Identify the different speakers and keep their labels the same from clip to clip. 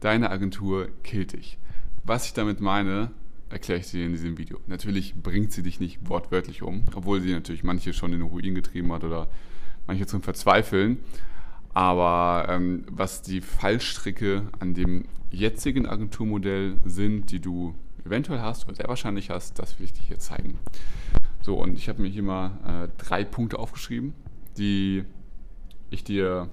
Speaker 1: deine Agentur killt dich. Was ich damit meine, erkläre ich dir in diesem Video. Natürlich bringt sie dich nicht wortwörtlich um, obwohl sie natürlich manche schon in den Ruin getrieben hat oder manche zum Verzweifeln. Aber ähm, was die Fallstricke an dem jetzigen Agenturmodell sind, die du eventuell hast oder sehr wahrscheinlich hast, das will ich dir hier zeigen. So, und ich habe mir hier mal äh, drei Punkte aufgeschrieben, die ich dir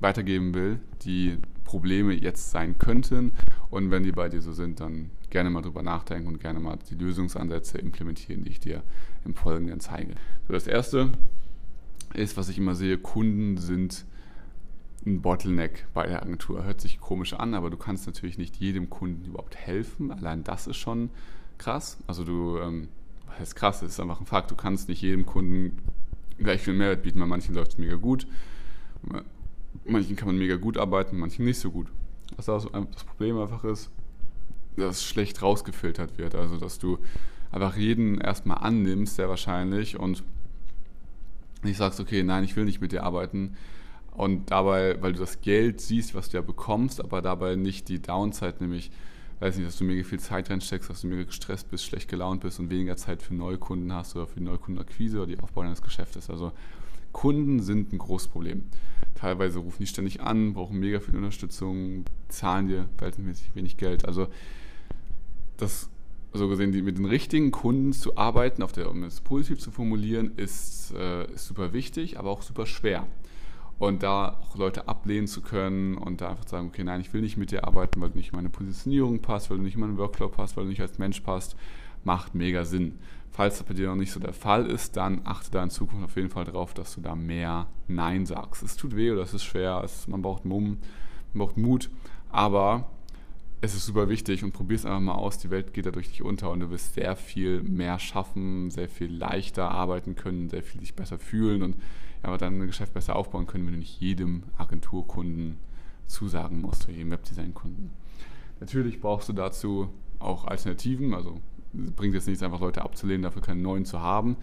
Speaker 1: weitergeben will, die Probleme jetzt sein könnten. Und wenn die bei dir so sind, dann gerne mal drüber nachdenken und gerne mal die Lösungsansätze implementieren, die ich dir im Folgenden zeige. So, das erste ist, was ich immer sehe, Kunden sind ein Bottleneck bei der Agentur. Hört sich komisch an, aber du kannst natürlich nicht jedem Kunden überhaupt helfen. Allein das ist schon krass. Also du, ähm, heißt krass, das ist einfach ein Fakt. Du kannst nicht jedem Kunden gleich viel Mehrwert bieten. Bei manchen läuft es mega gut, manchen kann man mega gut arbeiten, manchen nicht so gut. Was das Problem einfach ist, dass es schlecht rausgefiltert wird. Also dass du einfach jeden erstmal annimmst, sehr wahrscheinlich, und nicht sagst, okay, nein, ich will nicht mit dir arbeiten, und dabei, weil du das Geld siehst, was du ja bekommst, aber dabei nicht die Downside, nämlich, weiß nicht, dass du mega viel Zeit reinsteckst, dass du mega gestresst bist, schlecht gelaunt bist und weniger Zeit für Neukunden hast oder für die Neukundenakquise oder die Aufbau deines Geschäftes. Also Kunden sind ein großes Problem. Teilweise rufen die ständig an, brauchen mega viel Unterstützung, zahlen dir verhältnismäßig wenig Geld. Also das so gesehen, die, mit den richtigen Kunden zu arbeiten, auf der, um es positiv zu formulieren, ist, äh, ist super wichtig, aber auch super schwer. Und da auch Leute ablehnen zu können und da einfach sagen, okay, nein, ich will nicht mit dir arbeiten, weil du nicht in meine Positionierung passt, weil du nicht in meinen Workflow passt, weil du nicht als Mensch passt, macht mega Sinn. Falls das bei dir noch nicht so der Fall ist, dann achte da in Zukunft auf jeden Fall darauf, dass du da mehr Nein sagst. Es tut weh oder es ist schwer, es, man braucht Mumm, man braucht Mut, aber es ist super wichtig und probier es einfach mal aus. Die Welt geht dadurch nicht unter und du wirst sehr viel mehr schaffen, sehr viel leichter arbeiten können, sehr viel dich besser fühlen und ja, dein Geschäft besser aufbauen können, wenn du nicht jedem Agenturkunden zusagen musst jedem Webdesign-Kunden. Natürlich brauchst du dazu auch Alternativen, also bringt jetzt nichts, einfach Leute abzulehnen, dafür keinen neuen zu haben,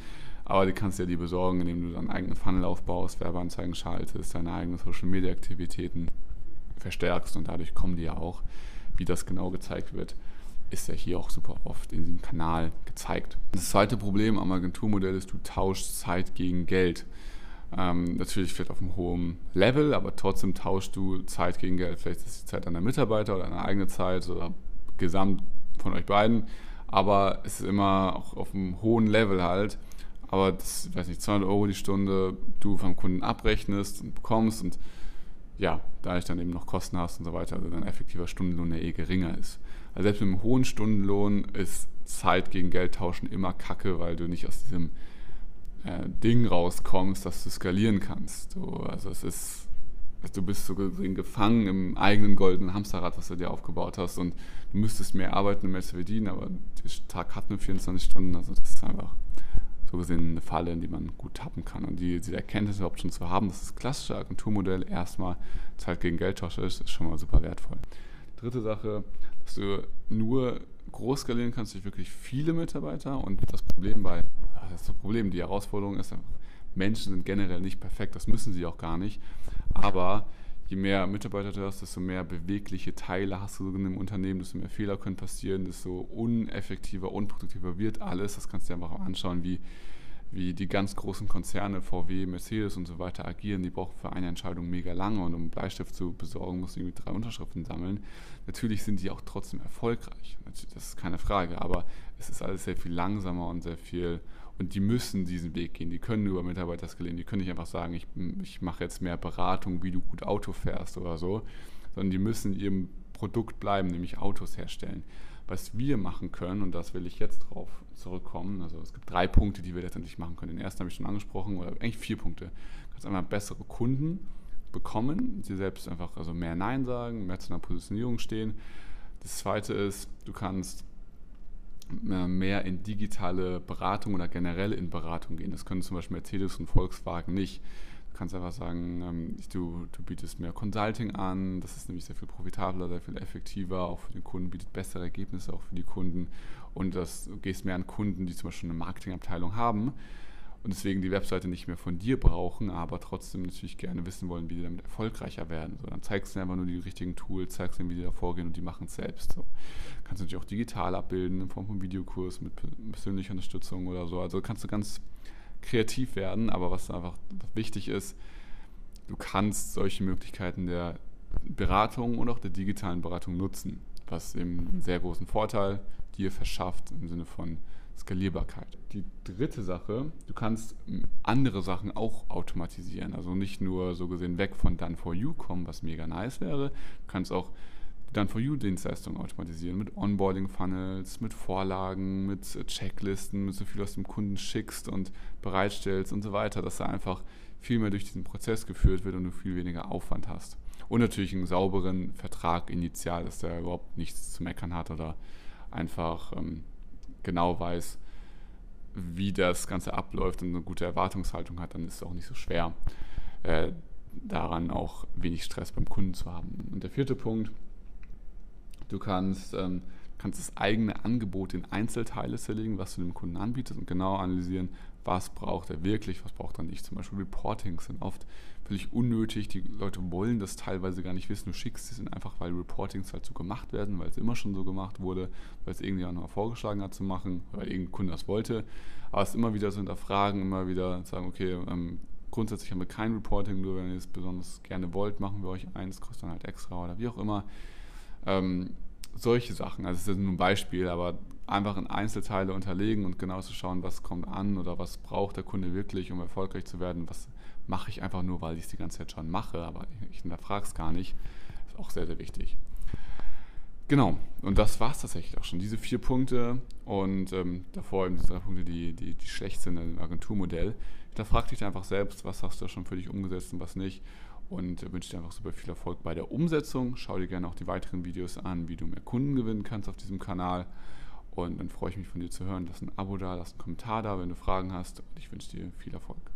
Speaker 1: aber die kannst du ja die besorgen, indem du deinen eigenen Funnel aufbaust, Werbeanzeigen schaltest, deine eigenen Social-Media-Aktivitäten verstärkst und dadurch kommen die ja auch. Wie das genau gezeigt wird, ist ja hier auch super oft in diesem Kanal gezeigt. Das zweite Problem am Agenturmodell ist, du tauschst Zeit gegen Geld. Ähm, natürlich vielleicht auf einem hohen Level, aber trotzdem tauschst du Zeit gegen Geld. Vielleicht ist die Zeit deiner Mitarbeiter oder deine eigene Zeit oder gesamt von euch beiden. Aber es ist immer auch auf einem hohen Level halt. Aber das, ich weiß nicht, 200 Euro die Stunde du vom Kunden abrechnest und bekommst und ja, da ich dann eben noch Kosten hast und so weiter, also dein effektiver Stundenlohn ja eh geringer ist. Also selbst mit einem hohen Stundenlohn ist Zeit gegen Geld tauschen immer kacke, weil du nicht aus diesem äh, Ding rauskommst, dass du skalieren kannst. So, also es ist, du bist so gefangen im eigenen goldenen Hamsterrad, was du dir aufgebaut hast. Und du müsstest mehr arbeiten und mehr zu verdienen, aber der Tag hat nur 24 Stunden, also das ist einfach so gesehen eine Falle, in die man gut tappen kann. Und die, diese Erkenntnis überhaupt schon zu haben, dass das klassische Agenturmodell erstmal Zeit gegen Geldtausch ist, ist schon mal super wertvoll. Dritte Sache, dass du nur groß skalieren kannst durch wirklich viele Mitarbeiter. Und das Problem bei, das, das Problem, die Herausforderung ist einfach, Menschen sind generell nicht perfekt, das müssen sie auch gar nicht, aber je mehr Mitarbeiter du hast, desto mehr bewegliche Teile hast du in einem Unternehmen, desto mehr Fehler können passieren, desto uneffektiver, unproduktiver wird alles. Das kannst du dir einfach anschauen, wie, wie die ganz großen Konzerne, VW, Mercedes und so weiter agieren. Die brauchen für eine Entscheidung mega lange und um Bleistift zu besorgen, musst du irgendwie drei Unterschriften sammeln. Natürlich sind die auch trotzdem erfolgreich. Das ist keine Frage, aber es ist alles sehr viel langsamer und sehr viel und die müssen diesen Weg gehen. Die können über Mitarbeiter skalieren. Die können nicht einfach sagen, ich, ich mache jetzt mehr Beratung, wie du gut Auto fährst oder so, sondern die müssen ihrem Produkt bleiben, nämlich Autos herstellen. Was wir machen können, und das will ich jetzt drauf zurückkommen, also es gibt drei Punkte, die wir letztendlich machen können. Den ersten habe ich schon angesprochen, oder eigentlich vier Punkte. Du kannst einmal bessere Kunden bekommen, sie selbst einfach also mehr Nein sagen, mehr zu einer Positionierung stehen. Das zweite ist, du kannst mehr in digitale Beratung oder generell in Beratung gehen. Das können zum Beispiel Mercedes und Volkswagen nicht. Du kannst einfach sagen, ähm, du, du bietest mehr Consulting an, das ist nämlich sehr viel profitabler, sehr viel effektiver, auch für den Kunden, bietet bessere Ergebnisse auch für die Kunden und das, du gehst mehr an Kunden, die zum Beispiel eine Marketingabteilung haben und deswegen die Webseite nicht mehr von dir brauchen, aber trotzdem natürlich gerne wissen wollen, wie die damit erfolgreicher werden. So, dann zeigst du einfach nur die richtigen Tools, zeigst ihnen, wie die da vorgehen und die machen es selbst. So. Kannst du natürlich auch digital abbilden in Form von Videokurs mit persönlicher Unterstützung oder so. Also kannst du ganz kreativ werden, aber was einfach wichtig ist, du kannst solche Möglichkeiten der Beratung und auch der digitalen Beratung nutzen, was eben einen sehr großen Vorteil dir verschafft im Sinne von Skalierbarkeit. Die dritte Sache, du kannst andere Sachen auch automatisieren. Also nicht nur so gesehen weg von Done for You kommen, was mega nice wäre. Du kannst auch Done for You Dienstleistungen automatisieren mit Onboarding Funnels, mit Vorlagen, mit Checklisten, mit so viel aus dem Kunden schickst und bereitstellst und so weiter, dass er einfach viel mehr durch diesen Prozess geführt wird und du viel weniger Aufwand hast. Und natürlich einen sauberen Vertrag initial, dass der überhaupt nichts zu meckern hat oder einfach ähm, genau weiß, wie das Ganze abläuft und eine gute Erwartungshaltung hat, dann ist es auch nicht so schwer, äh, daran auch wenig Stress beim Kunden zu haben. Und der vierte Punkt, du kannst, ähm, kannst das eigene Angebot in Einzelteile zerlegen, was du dem Kunden anbietest und genau analysieren, was braucht er wirklich, was braucht er nicht. Zum Beispiel Reportings sind oft völlig unnötig. Die Leute wollen das teilweise gar nicht wissen. Du schickst sie einfach, weil Reportings halt so gemacht werden, weil es immer schon so gemacht wurde, weil es irgendjemand mal vorgeschlagen hat zu machen, weil irgendein Kunde das wollte. Aber es immer wieder so hinterfragen, immer wieder sagen, okay, ähm, grundsätzlich haben wir kein Reporting, nur wenn ihr es besonders gerne wollt, machen wir euch eins, kostet dann halt extra oder wie auch immer. Ähm, solche Sachen, also das ist nur ein Beispiel, aber einfach in Einzelteile unterlegen und genau zu schauen, was kommt an oder was braucht der Kunde wirklich, um erfolgreich zu werden, was mache ich einfach nur, weil ich es die ganze Zeit schon mache, aber ich hinterfrage es gar nicht, ist auch sehr, sehr wichtig. Genau, und das war es tatsächlich auch schon. Diese vier Punkte und ähm, davor eben diese drei Punkte, die, die, die schlecht sind im Agenturmodell. Da frag dich einfach selbst, was hast du schon für dich umgesetzt und was nicht und wünsche dir einfach super viel Erfolg bei der Umsetzung. Schau dir gerne auch die weiteren Videos an, wie du mehr Kunden gewinnen kannst auf diesem Kanal. Und dann freue ich mich von dir zu hören. Lass ein Abo da, lass einen Kommentar da, wenn du Fragen hast. Und ich wünsche dir viel Erfolg.